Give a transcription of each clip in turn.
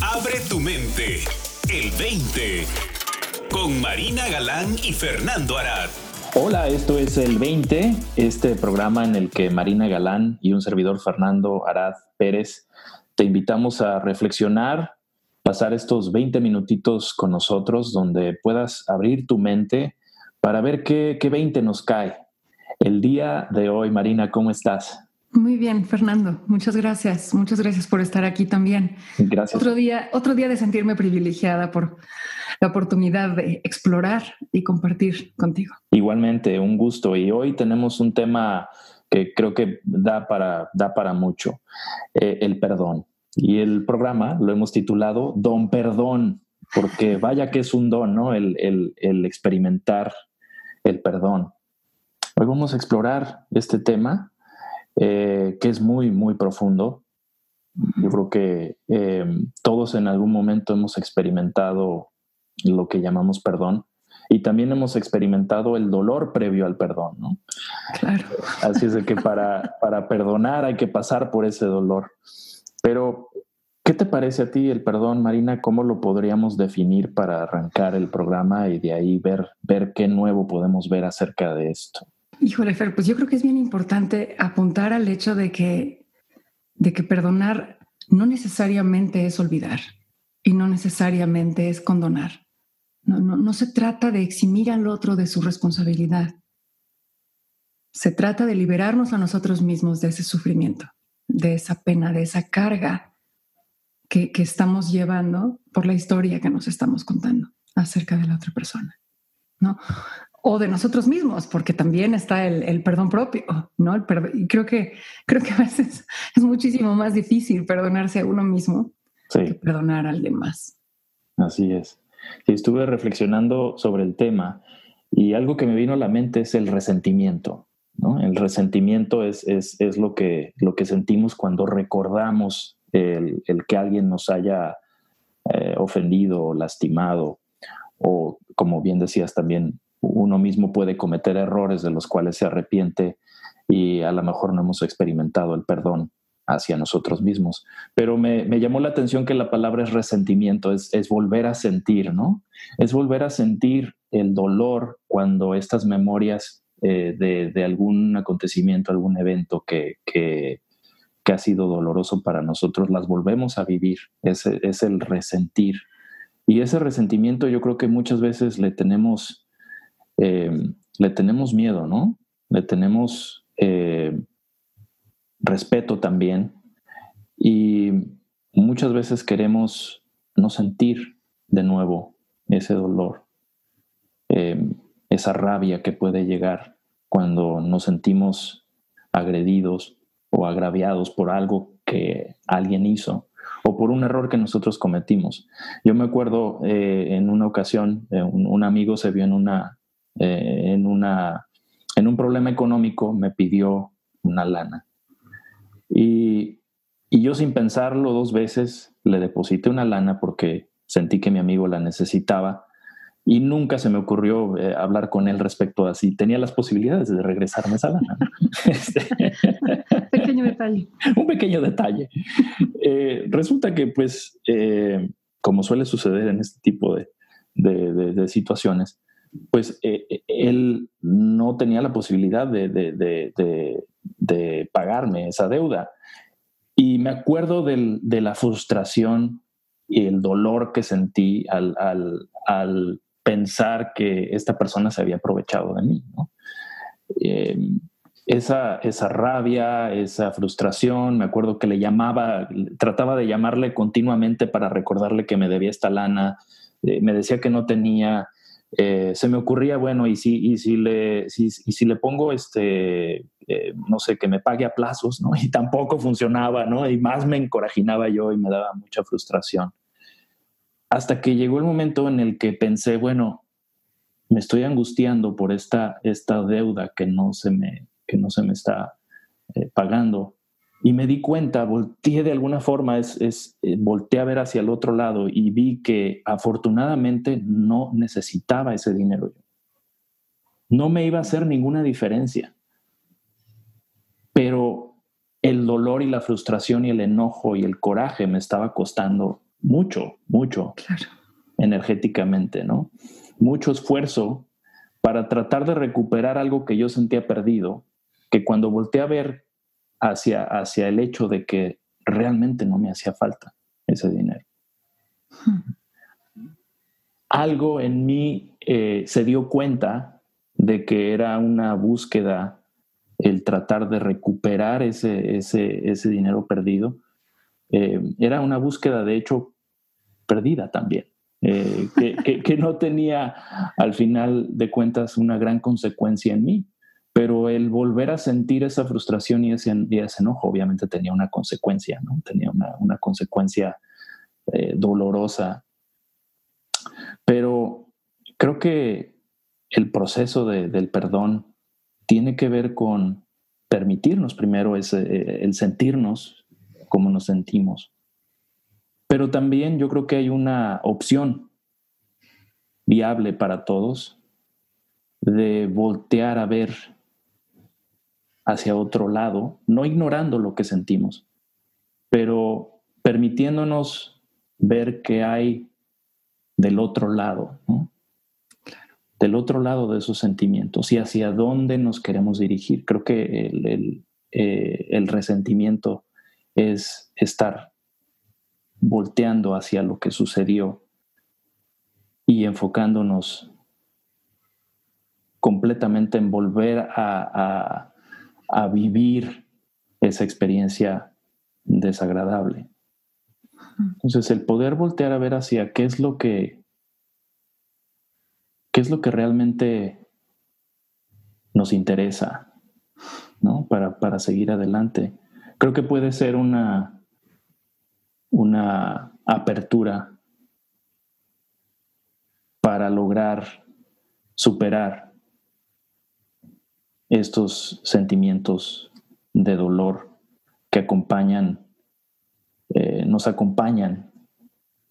Abre tu mente. El 20. Con Marina Galán y Fernando Arad. Hola, esto es el 20, este programa en el que Marina Galán y un servidor Fernando Arad Pérez te invitamos a reflexionar, pasar estos 20 minutitos con nosotros donde puedas abrir tu mente para ver qué, qué 20 nos cae. El día de hoy, Marina, ¿cómo estás? Muy bien, Fernando. Muchas gracias. Muchas gracias por estar aquí también. Gracias. Otro día, otro día de sentirme privilegiada por la oportunidad de explorar y compartir contigo. Igualmente, un gusto. Y hoy tenemos un tema que creo que da para, da para mucho, eh, el perdón. Y el programa lo hemos titulado Don Perdón, porque vaya que es un don, ¿no? El, el, el experimentar el perdón. Hoy vamos a explorar este tema eh, que es muy, muy profundo. Yo creo que eh, todos en algún momento hemos experimentado lo que llamamos perdón y también hemos experimentado el dolor previo al perdón, ¿no? Claro. Así es de que para, para perdonar hay que pasar por ese dolor. Pero, ¿qué te parece a ti el perdón, Marina? ¿Cómo lo podríamos definir para arrancar el programa y de ahí ver, ver qué nuevo podemos ver acerca de esto? Híjole, Fer, pues yo creo que es bien importante apuntar al hecho de que, de que perdonar no necesariamente es olvidar y no necesariamente es condonar. No, no, no se trata de eximir al otro de su responsabilidad. Se trata de liberarnos a nosotros mismos de ese sufrimiento, de esa pena, de esa carga que, que estamos llevando por la historia que nos estamos contando acerca de la otra persona. ¿no? O de nosotros mismos, porque también está el, el perdón propio, ¿no? El y creo que, creo que a veces es muchísimo más difícil perdonarse a uno mismo que perdonar a alguien más. Así es. estuve reflexionando sobre el tema y algo que me vino a la mente es el resentimiento. ¿no? El resentimiento es, es, es lo, que, lo que sentimos cuando recordamos el, el que alguien nos haya eh, ofendido o lastimado o, como bien decías también, uno mismo puede cometer errores de los cuales se arrepiente y a lo mejor no hemos experimentado el perdón hacia nosotros mismos. Pero me, llamó la atención que la palabra es resentimiento, es, volver a sentir, ¿no? Es volver a sentir el dolor cuando estas memorias eh, de, algún acontecimiento, algún evento que, que, ha sido doloroso para nosotros, las volvemos a vivir. Es, es el resentir. Y ese resentimiento yo creo que muchas veces le tenemos eh, le tenemos miedo, ¿no? Le tenemos eh, respeto también y muchas veces queremos no sentir de nuevo ese dolor, eh, esa rabia que puede llegar cuando nos sentimos agredidos o agraviados por algo que alguien hizo o por un error que nosotros cometimos. Yo me acuerdo en una ocasión, un, amigo se vio en una eh, en, una, en un problema económico me pidió una lana. Y, y yo sin pensarlo dos veces le deposité una lana porque sentí que mi amigo la necesitaba y nunca se me ocurrió eh, hablar con él respecto a si tenía las posibilidades de regresarme esa lana. este, pequeño detalle. Un pequeño detalle. Eh, resulta que, pues, como suele suceder en este tipo de, de, de situaciones, pues eh, eh, él no tenía la posibilidad de, pagarme esa deuda. Y me acuerdo de la frustración y el dolor que sentí al, pensar que esta persona se había aprovechado de mí. Em, esa, esa rabia, esa frustración, me acuerdo que le llamaba, trataba de llamarle continuamente para recordarle que me debía esta lana, eh, me decía que no tenía, eh, se me ocurría, bueno, y si, y si, le, y si le pongo, este, eh, no sé, que me pague a plazos, ¿no? Y tampoco funcionaba, ¿no? Y más me encorajinaba yo y me daba mucha frustración. Hasta que llegó el momento en el que pensé, bueno, me estoy angustiando por esta, esta deuda que no se me, que no se me está eh, pagando. Y me di cuenta, volteé de alguna forma, es, es eh, volteé a ver hacia el otro lado y vi que afortunadamente no necesitaba ese dinero yo. No me iba a hacer ninguna diferencia. Pero el dolor y la frustración y el enojo y el coraje me estaba costando mucho, mucho energéticamente, ¿no? Mucho esfuerzo para tratar de recuperar algo que yo sentía perdido, que cuando volteé a ver hacia, hacia el hecho de que realmente no me hacía falta ese dinero. Algo en mí eh, se dio cuenta de que era una búsqueda el tratar de recuperar ese, ese, dinero perdido. Eh, era una búsqueda, de hecho, perdida también, eh, que, no tenía al final de cuentas una gran consecuencia en mí, pero el volver a sentir esa frustración y ese, enojo obviamente tenía una consecuencia, ¿no? Tenía una, consecuencia eh, dolorosa. Pero creo que el proceso del perdón tiene que ver con permitirnos primero ese, eh, el sentirnos como nos sentimos. Pero también yo creo que hay una opción viable para todos de voltear a ver hacia otro lado, no ignorando lo que sentimos, pero permitiéndonos ver qué hay del otro lado, ¿no? del otro lado de esos sentimientos y hacia dónde nos queremos dirigir. Creo que el, eh, resentimiento es estar volteando hacia lo que sucedió y enfocándonos completamente en volver a, a vivir esa experiencia desagradable. Entonces, el poder voltear a ver hacia qué es lo que qué es lo que realmente nos interesa ¿no? para, para seguir adelante. Creo que puede ser una, una apertura para lograr superar estos sentimientos de dolor que acompañan, eh, nos acompañan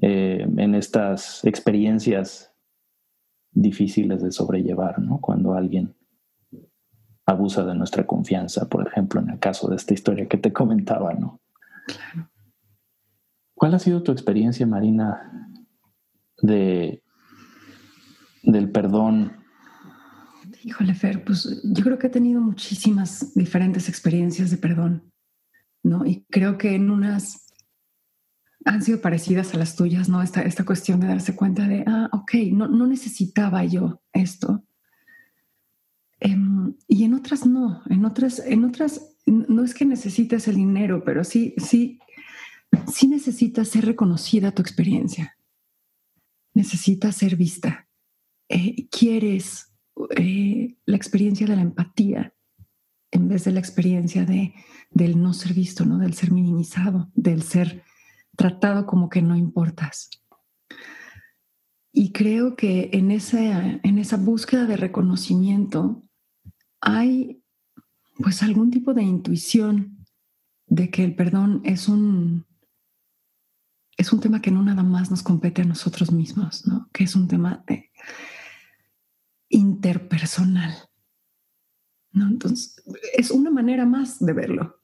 eh, en estas experiencias difíciles de sobrellevar, ¿no? Cuando alguien abusa de nuestra confianza, por ejemplo, en el caso de esta historia que te comentaba, ¿no? ¿Cuál ha sido tu experiencia, Marina, de del perdón? Híjole, Fer, pues yo creo que he tenido muchísimas diferentes experiencias de perdón, ¿no? Y creo que en unas han sido parecidas a las tuyas, ¿no? Esta, esta cuestión de darse cuenta de, ah, ok, no, no necesitaba yo esto. Em, y en otras no, en otras, en otras no es que necesites el dinero, pero sí, sí, sí necesitas ser reconocida tu experiencia. Necesitas ser vista. Eh, quieres eh, la experiencia de la empatía en vez de la experiencia de, del no ser visto, ¿no? Del ser minimizado, del ser tratado como que no importas. Y creo que en esa, en esa búsqueda de reconocimiento hay pues algún tipo de intuición de que el perdón es un, es un tema que no nada más nos compete a nosotros mismos, ¿no? que es un tema interpersonal. Entonces, es una manera más de verlo.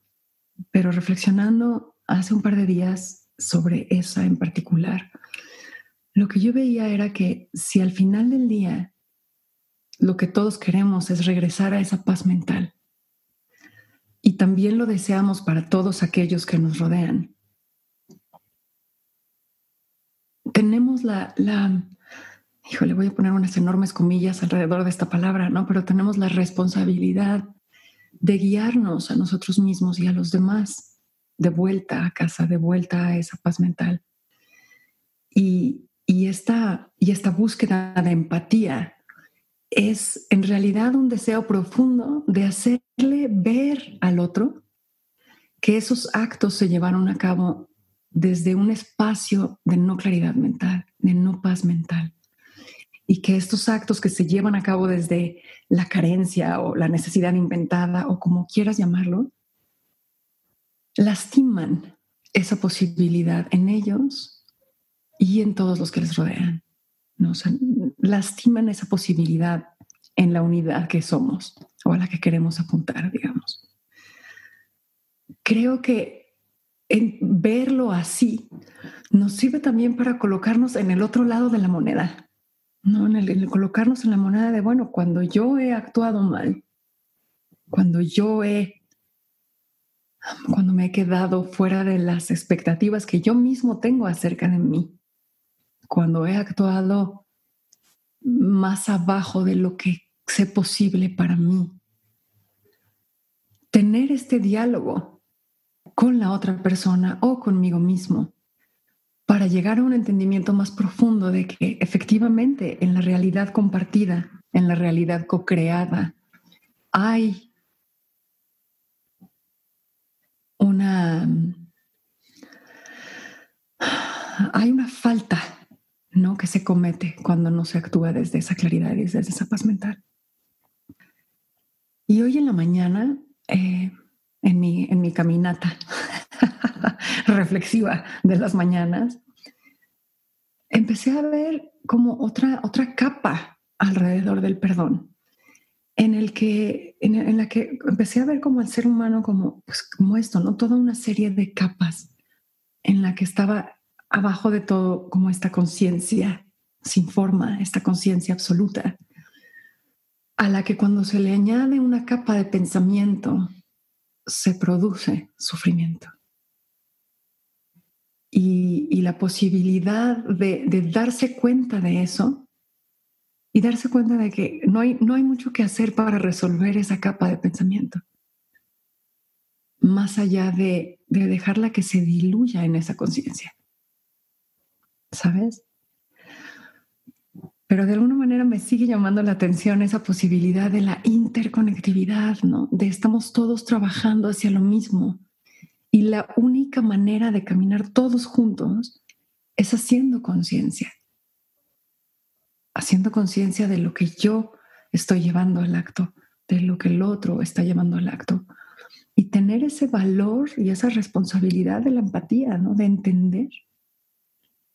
Pero reflexionando hace un par de días, sobre esa en particular, lo que yo veía era que si al final del día lo que todos queremos es regresar a esa paz mental, y también lo deseamos para todos aquellos que nos rodean, tenemos la, la, híjole, voy a poner unas enormes comillas alrededor de esta palabra, ¿no? Pero tenemos la responsabilidad de guiarnos a nosotros mismos y a los demás de vuelta a casa, de vuelta a esa paz mental. Y, y, esta, y esta búsqueda de empatía es en realidad un deseo profundo de hacerle ver al otro que esos actos se llevaron a cabo desde un espacio de no claridad mental, de no paz mental. Y que estos actos que se llevan a cabo desde la carencia o la necesidad inventada o como quieras llamarlo, lastiman esa posibilidad en ellos y en todos los que les rodean. ¿no? lastiman esa posibilidad en la unidad que somos o a la que queremos apuntar, digamos. creo que en verlo así nos sirve también para colocarnos en el otro lado de la moneda, ¿no? En el, colocarnos en la moneda de, bueno, cuando yo he actuado mal, cuando yo he, cuando me he quedado fuera de las expectativas que yo mismo tengo acerca de mí, cuando he actuado más abajo de lo que sé posible para mí, tener este diálogo con la otra persona o conmigo mismo para llegar a un entendimiento más profundo de que efectivamente en la realidad compartida, en la realidad co-creada, hay una hay una falta ¿no? que se comete cuando no se actúa desde esa claridad y desde esa paz mental. Y hoy en la mañana, eh, en, mi, en mi caminata reflexiva de las mañanas, empecé a ver como otra, otra capa alrededor del perdón, en el que, en, la que empecé a ver como el ser humano como, pues, como esto, ¿no? Toda una serie de capas en la que estaba abajo de todo como esta conciencia sin forma, esta conciencia absoluta, a la que cuando se le añade una capa de pensamiento, se produce sufrimiento. Y, la posibilidad de, darse cuenta de eso y darse cuenta de que no hay, no hay mucho que hacer para resolver esa capa de pensamiento, más allá de, de dejarla que se diluya en esa conciencia. ¿Sabes? pero de alguna manera me sigue llamando la atención esa posibilidad de la interconectividad, ¿no? De estamos todos trabajando hacia lo mismo y la única manera de caminar todos juntos es haciendo conciencia, haciendo conciencia de lo que yo estoy llevando al acto, de lo que el otro está llevando al acto y tener ese valor y esa responsabilidad de la empatía, ¿no? De entender.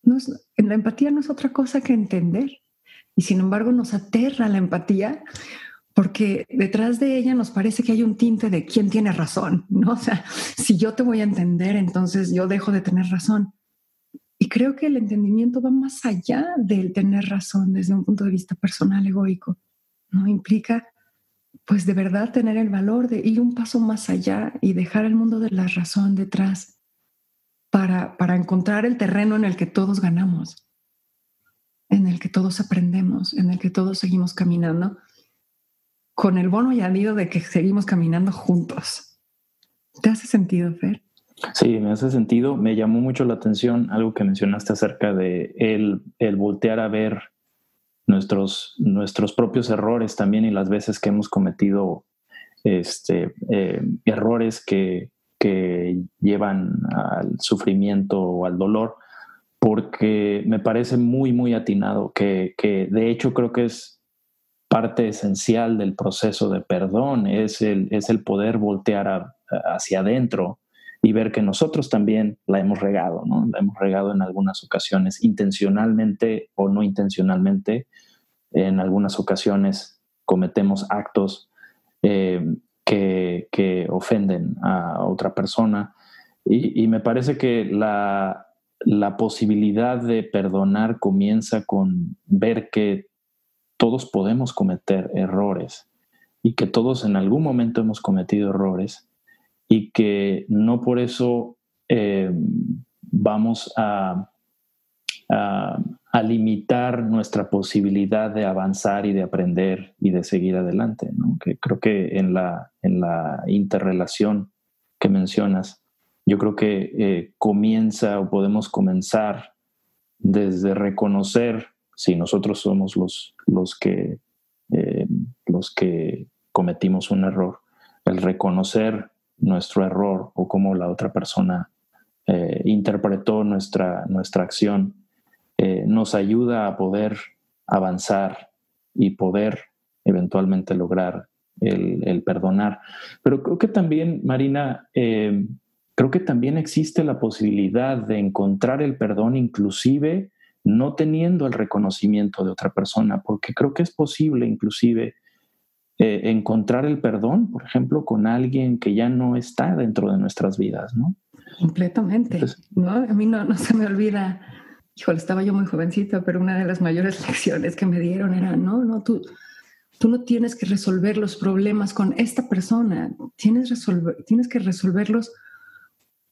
No la empatía no es otra cosa que entender y sin embargo nos aterra la empatía porque detrás de ella nos parece que hay un tinte de quién tiene razón, ¿no? O sea, si yo te voy a entender, entonces yo dejo de tener razón. Y creo que el entendimiento va más allá del tener razón desde un punto de vista personal egoico, ¿no? Implica, pues de verdad tener el valor de ir un paso más allá y dejar el mundo de la razón detrás para, para encontrar el terreno en el que todos ganamos en el que todos aprendemos, en el que todos seguimos caminando, con el bono añadido de que seguimos caminando juntos. ¿Te hace sentido, Fer? Sí, me hace sentido. Me llamó mucho la atención algo que mencionaste acerca de el, el voltear a ver nuestros, nuestros propios errores también y las veces que hemos cometido este, eh, errores que, que llevan al sufrimiento o al dolor porque me parece muy, muy atinado, que, de hecho creo que es parte esencial del proceso de perdón, es el, es el poder voltear hacia adentro y ver que nosotros también la hemos regado, ¿no? La hemos regado en algunas ocasiones, intencionalmente o no intencionalmente. En algunas ocasiones cometemos actos eh, que, que, ofenden a otra persona. y me parece que la, la posibilidad de perdonar comienza con ver que todos podemos cometer errores y que todos en algún momento hemos cometido errores y que no por eso eh, vamos a, a, limitar nuestra posibilidad de avanzar y de aprender y de seguir adelante. Que creo que en la, en la interrelación que mencionas, yo creo que eh, comienza o podemos comenzar desde reconocer si nosotros somos los, los, que, eh, los que cometimos un error, el reconocer nuestro error o cómo la otra persona eh, interpretó nuestra, nuestra acción, nos ayuda a poder avanzar y poder eventualmente lograr el, el perdonar. Pero creo que también, Marina, creo que también existe la posibilidad de encontrar el perdón inclusive no teniendo el reconocimiento de otra persona, porque creo que es posible inclusive eh, encontrar el perdón, por ejemplo, con alguien que ya no está dentro de nuestras vidas, ¿no? Completamente. ¿no? A mí no, no se me olvida, híjole, estaba yo muy jovencita, pero una de las mayores lecciones que me dieron era, no, no, tú, tú no tienes que resolver los problemas con esta persona, tienes, resolver, tienes que resolverlos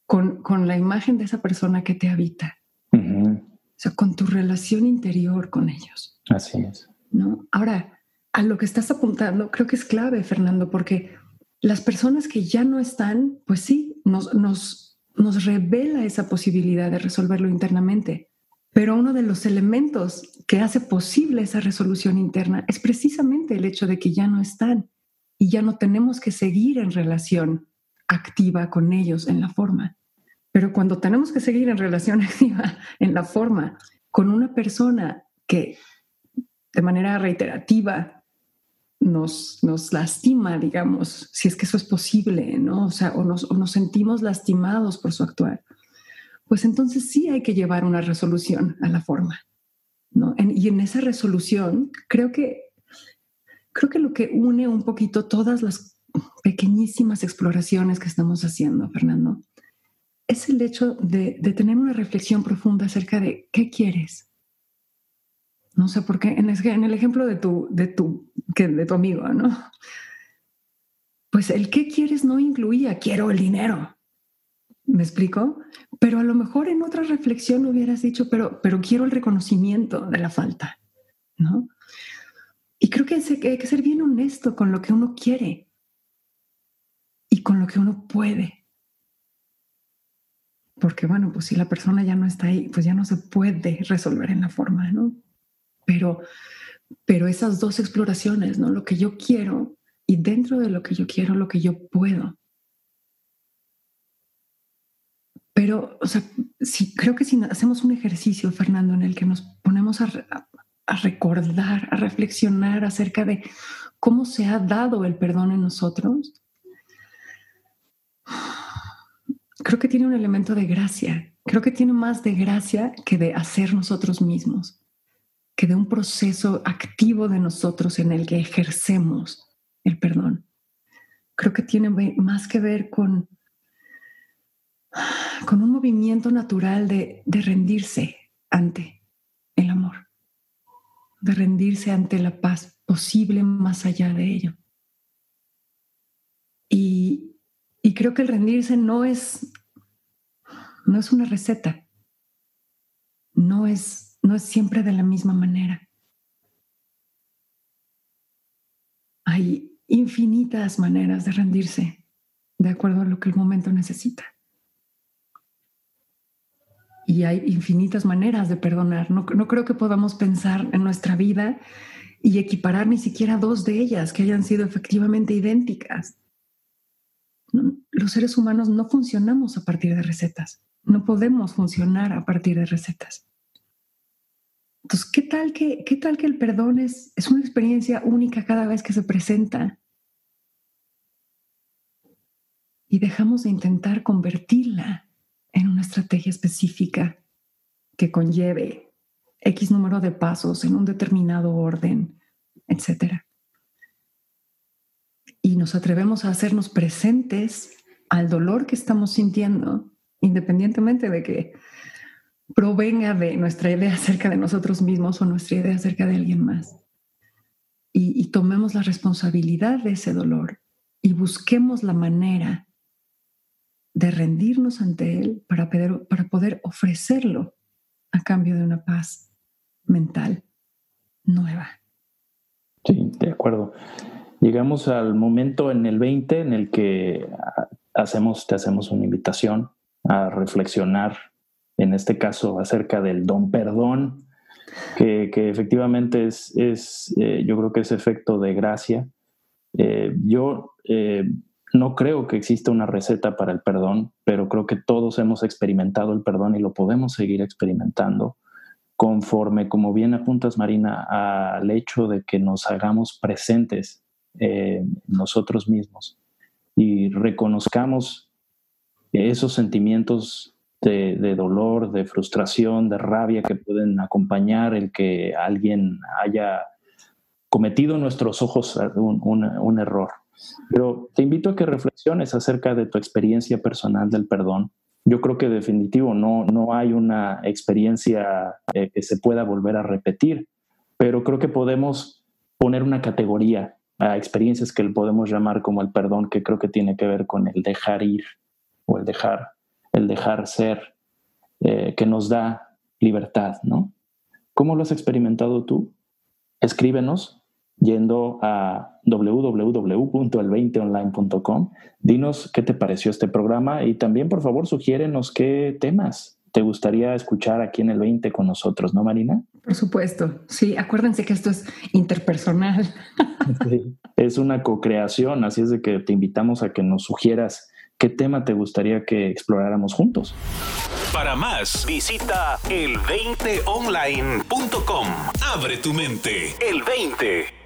con, con, la imagen de esa persona que te habita. O sea, con tu relación interior con ellos. Así es. ¿no? Ahora, a lo que estás apuntando, creo que es clave, Fernando, porque las personas que ya no están, pues sí, nos, nos, nos revela esa posibilidad de resolverlo internamente. Pero uno de los elementos que hace posible esa resolución interna es precisamente el hecho de que ya no están y ya no tenemos que seguir en relación activa con ellos en la forma. Pero cuando tenemos que seguir en relación activa en la forma con una persona que de manera reiterativa nos, nos lastima, digamos, si es que eso es posible, ¿no? O sea, o nos, nos sentimos lastimados por su actuar, pues entonces sí hay que llevar una resolución a la forma, ¿no? y en esa resolución, creo que, creo que lo que une un poquito todas las pequeñísimas exploraciones que estamos haciendo, Fernando, es el hecho de, tener una reflexión profunda acerca de qué quieres, no sé por qué, en, el ejemplo de tu, de tu, que, de tu amigo, ¿no? Pues el qué quieres no incluía quiero el dinero. ¿Me explico? Pero a lo mejor en otra reflexión hubieras dicho, pero, pero quiero el reconocimiento de la falta, ¿no? Y creo que hay que ser bien honesto con lo que uno quiere y con lo que uno puede. Porque bueno, pues si la persona ya no está ahí, pues ya no se puede resolver en la forma, ¿no? pero, pero esas dos exploraciones, ¿no? Lo que yo quiero y dentro de lo que yo quiero, lo que yo puedo. Pero, o sea, si, creo que si hacemos un ejercicio, Fernando, en el que nos ponemos a recordar, a reflexionar acerca de cómo se ha dado el perdón en nosotros, creo que tiene un elemento de gracia. Creo que tiene más de gracia que de hacer nosotros mismos que de un proceso activo de nosotros en el que ejercemos el perdón. Creo que tiene más que ver con, con un movimiento natural de, rendirse ante el amor, de rendirse ante la paz posible más allá de ello. Y, y creo que el rendirse no es, no es una receta, no es no es siempre de la misma manera. Hay infinitas maneras de rendirse de acuerdo a lo que el momento necesita. Y hay infinitas maneras de perdonar. No, creo que podamos pensar en nuestra vida y equiparar ni siquiera dos de ellas que hayan sido efectivamente idénticas. Los seres humanos no funcionamos a partir de recetas. No podemos funcionar a partir de recetas. Entonces, ¿qué tal que, qué tal que el perdón es, es una experiencia única cada vez que se presenta? Y dejamos de intentar convertirla en una estrategia específica que conlleve X número de pasos en un determinado orden, etc. Y nos atrevemos a hacernos presentes al dolor que estamos sintiendo, independientemente de que provenga de nuestra idea acerca de nosotros mismos o nuestra idea acerca de alguien más. Y, tomemos la responsabilidad de ese dolor y busquemos la manera de rendirnos ante él para poder, para poder ofrecerlo a cambio de una paz mental nueva. Sí, de acuerdo. Llegamos al momento en el 20 en el que hacemos, te hacemos una invitación a reflexionar en este caso acerca del don perdón, que, efectivamente es, es eh, yo creo que es efecto de gracia. Eh, yo eh, no creo que exista una receta para el perdón, pero creo que todos hemos experimentado el perdón y lo podemos seguir experimentando conforme, como bien apuntas, Marina, al hecho de que nos hagamos presentes nosotros mismos y reconozcamos esos sentimientos de, dolor, de frustración, de rabia que pueden acompañar el que alguien haya cometido en nuestros ojos un, error. Pero te invito a que reflexiones acerca de tu experiencia personal del perdón. Yo creo que definitivo no, no hay una experiencia eh, que se pueda volver a repetir, pero creo que podemos poner una categoría a experiencias que podemos llamar como el perdón, que creo que tiene que ver con el dejar ir o el dejar, el dejar ser, eh, que nos da libertad, ¿no? ¿Cómo lo has experimentado tú? Escríbenos yendo a www.el20online.com. Dinos qué te pareció este programa y también, por favor, sugiérenos qué temas te gustaría escuchar aquí en el 20 con nosotros, ¿no, Marina? Por supuesto. Sí, acuérdense que esto es interpersonal. es una co-creación, así es de que te invitamos a que nos sugieras qué tema te gustaría que exploráramos juntos. Para más, visita el20online.com. Abre tu mente. El 20